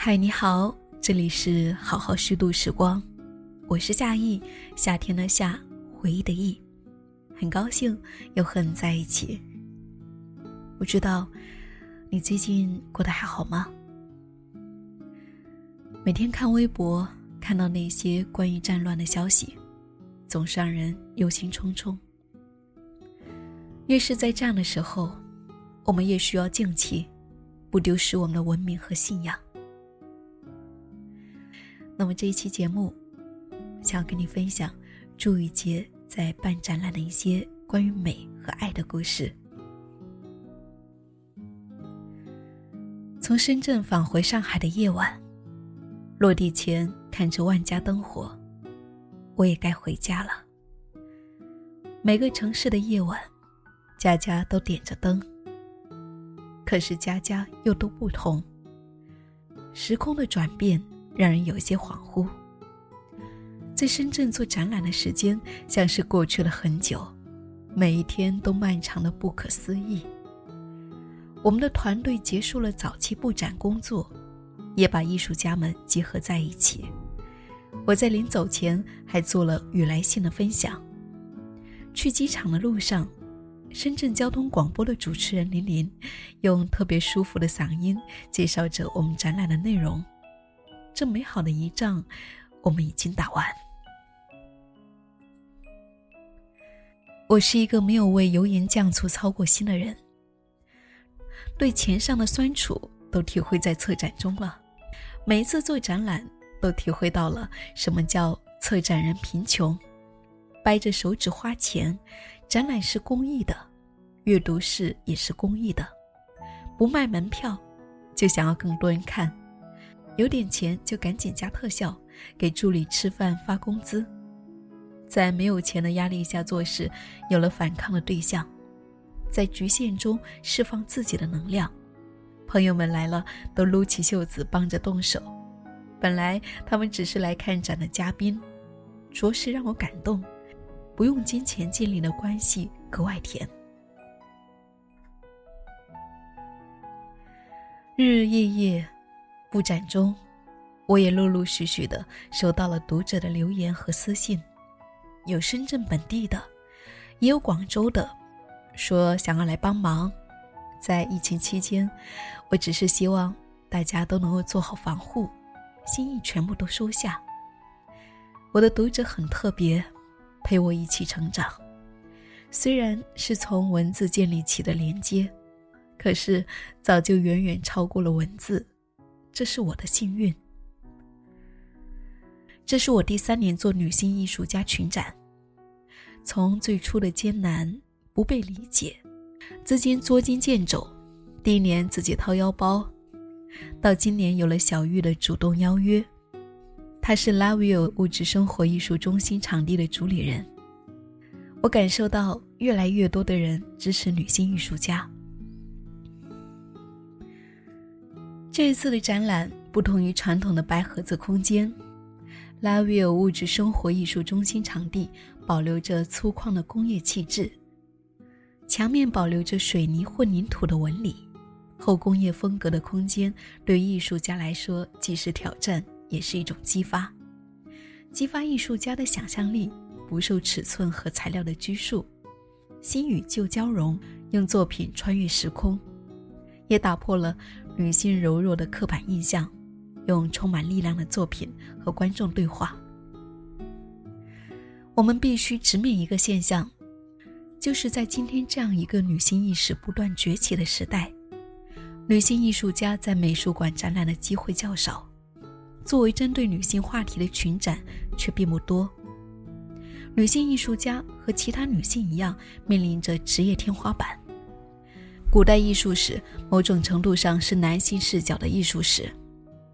嗨，你好，这里是好好虚度时光，我是夏意，夏天的夏，回忆的忆，很高兴又和你在一起。不知道你最近过得还好吗？每天看微博，看到那些关于战乱的消息，总是让人忧心忡忡。越是在这样的时候，我们越需要静气，不丢失我们的文明和信仰。那么这一期节目，想要跟你分享朱雨洁在办展览的一些关于美和爱的故事。从深圳返回上海的夜晚，落地前看着万家灯火，我也该回家了。每个城市的夜晚，家家都点着灯，可是家家又都不同。时空的转变。让人有些恍惚。在深圳做展览的时间像是过去了很久，每一天都漫长的不可思议。我们的团队结束了早期布展工作，也把艺术家们集合在一起。我在临走前还做了与来信的分享。去机场的路上，深圳交通广播的主持人林林用特别舒服的嗓音介绍着我们展览的内容。这美好的一仗，我们已经打完。我是一个没有为油盐酱醋操过心的人，对钱上的酸楚都体会在策展中了。每一次做展览，都体会到了什么叫策展人贫穷，掰着手指花钱。展览是公益的，阅读室也是公益的，不卖门票，就想要更多人看。有点钱就赶紧加特效，给助理吃饭发工资，在没有钱的压力下做事，有了反抗的对象，在局限中释放自己的能量。朋友们来了都撸起袖子帮着动手，本来他们只是来看展的嘉宾，着实让我感动。不用金钱建立的关系格外甜。日日夜夜。布展中，我也陆陆续续的收到了读者的留言和私信，有深圳本地的，也有广州的，说想要来帮忙。在疫情期间，我只是希望大家都能够做好防护，心意全部都收下。我的读者很特别，陪我一起成长，虽然是从文字建立起的连接，可是早就远远超过了文字。这是我的幸运。这是我第三年做女性艺术家群展，从最初的艰难、不被理解、资金捉襟见肘，第一年自己掏腰包，到今年有了小玉的主动邀约，她是 Lavio 物质生活艺术中心场地的主理人，我感受到越来越多的人支持女性艺术家。这一次的展览不同于传统的白盒子空间，Lavio 物质生活艺术中心场地保留着粗犷的工业气质，墙面保留着水泥混凝土的纹理，后工业风格的空间对艺术家来说既是挑战，也是一种激发，激发艺术家的想象力，不受尺寸和材料的拘束，新与旧交融，用作品穿越时空，也打破了。女性柔弱的刻板印象，用充满力量的作品和观众对话。我们必须直面一个现象，就是在今天这样一个女性意识不断崛起的时代，女性艺术家在美术馆展览的机会较少，作为针对女性话题的群展却并不多。女性艺术家和其他女性一样，面临着职业天花板。古代艺术史某种程度上是男性视角的艺术史，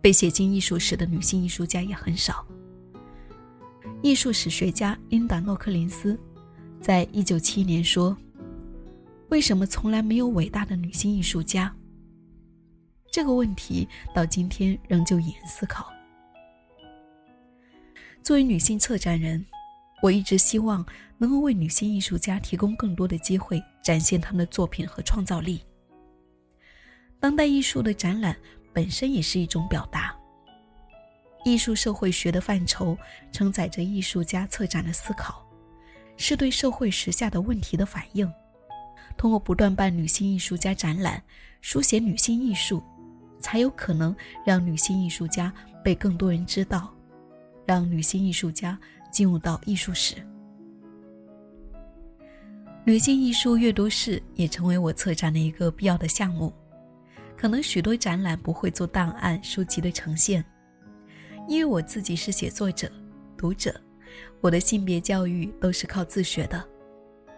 被写进艺术史的女性艺术家也很少。艺术史学家琳达·诺克林斯在一九七一年说：“为什么从来没有伟大的女性艺术家？”这个问题到今天仍旧引人思考。作为女性策展人，我一直希望能够为女性艺术家提供更多的机会。展现他们的作品和创造力。当代艺术的展览本身也是一种表达。艺术社会学的范畴承载着艺术家策展的思考，是对社会时下的问题的反应。通过不断办女性艺术家展览，书写女性艺术，才有可能让女性艺术家被更多人知道，让女性艺术家进入到艺术史。女性艺术阅读室也成为我策展的一个必要的项目。可能许多展览不会做档案书籍的呈现，因为我自己是写作者、读者，我的性别教育都是靠自学的。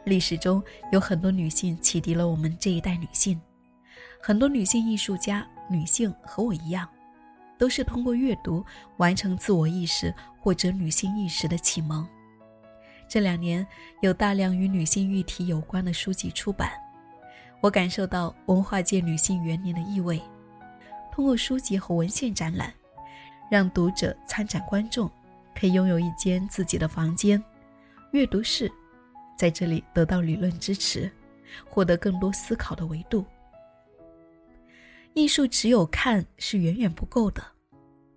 历史中有很多女性启迪了我们这一代女性，很多女性艺术家、女性和我一样，都是通过阅读完成自我意识或者女性意识的启蒙。这两年有大量与女性议题有关的书籍出版，我感受到文化界女性元年的意味。通过书籍和文献展览，让读者、参展观众可以拥有一间自己的房间、阅读室。在这里得到理论支持，获得更多思考的维度。艺术只有看是远远不够的，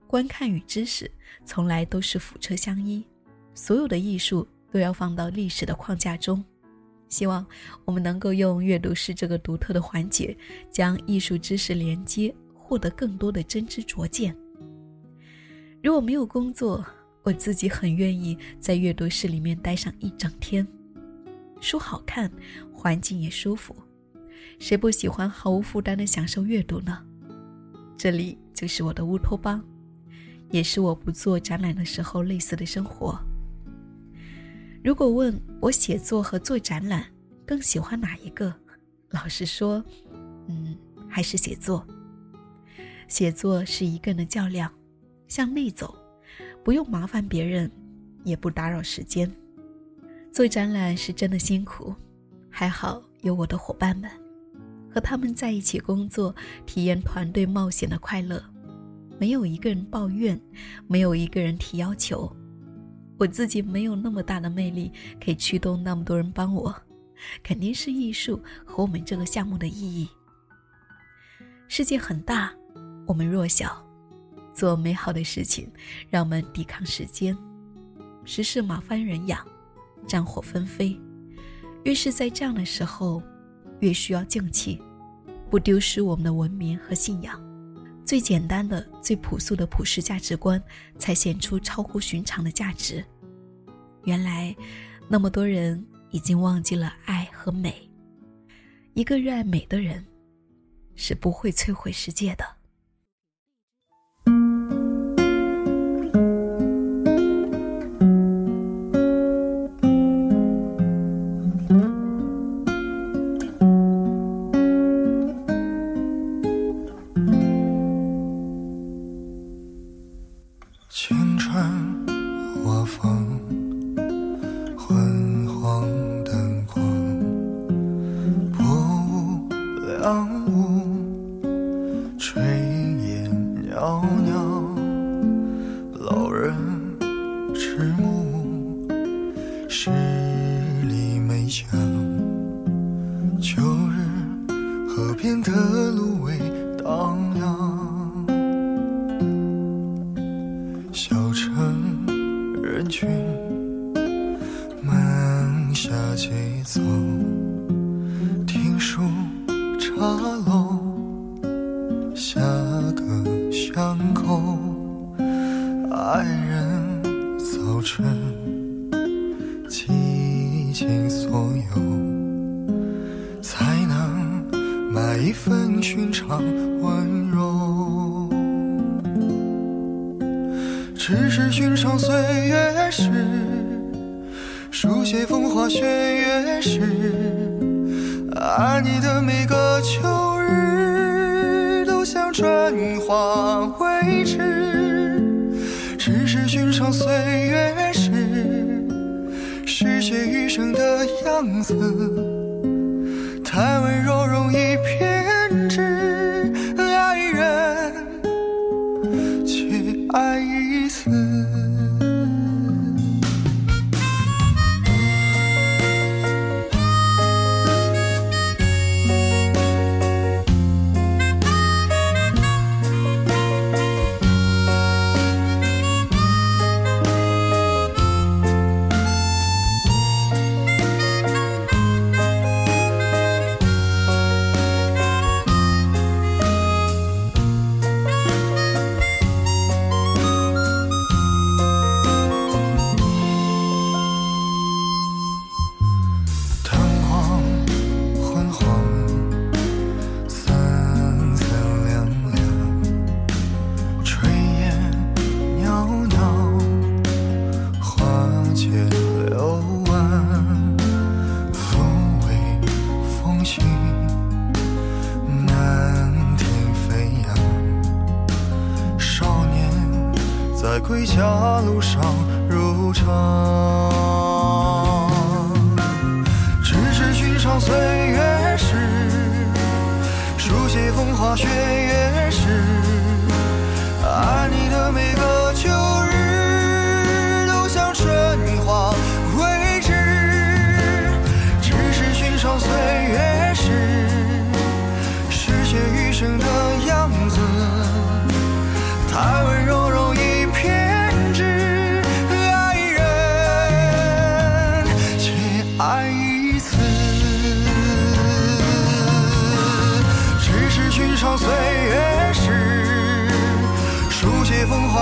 观看与知识从来都是辅车相依。所有的艺术都要放到历史的框架中。希望我们能够用阅读室这个独特的环节，将艺术知识连接，获得更多的真知灼见。如果没有工作，我自己很愿意在阅读室里面待上一整天。书好看，环境也舒服，谁不喜欢毫无负担的享受阅读呢？这里就是我的乌托邦，也是我不做展览的时候类似的生活。如果问我写作和做展览更喜欢哪一个，老实说，嗯，还是写作。写作是一个人的较量，向内走，不用麻烦别人，也不打扰时间。做展览是真的辛苦，还好有我的伙伴们，和他们在一起工作，体验团队冒险的快乐。没有一个人抱怨，没有一个人提要求。我自己没有那么大的魅力，可以驱动那么多人帮我。肯定是艺术和我们这个项目的意义。世界很大，我们弱小，做美好的事情，让我们抵抗时间。时势马翻人仰。战火纷飞，越是在这样的时候，越需要静气，不丢失我们的文明和信仰。最简单的、最朴素的普世价值观，才显出超乎寻常的价值。原来，那么多人已经忘记了爱和美。一个热爱美的人，是不会摧毁世界的。迟暮，十里梅香，秋日河边的芦苇荡漾，小城人群慢下节奏，听书茶楼下个巷口，爱人。浮沉，倾尽所有，才能买一份寻常温柔，只是寻常岁月时，书写风花雪月时，爱你的每个秋日，都像转化为纸。只是寻常岁月，是写余生的样子。太温柔，容易偏执，爱人去爱一次。风花雪月事爱你的每个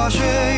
雪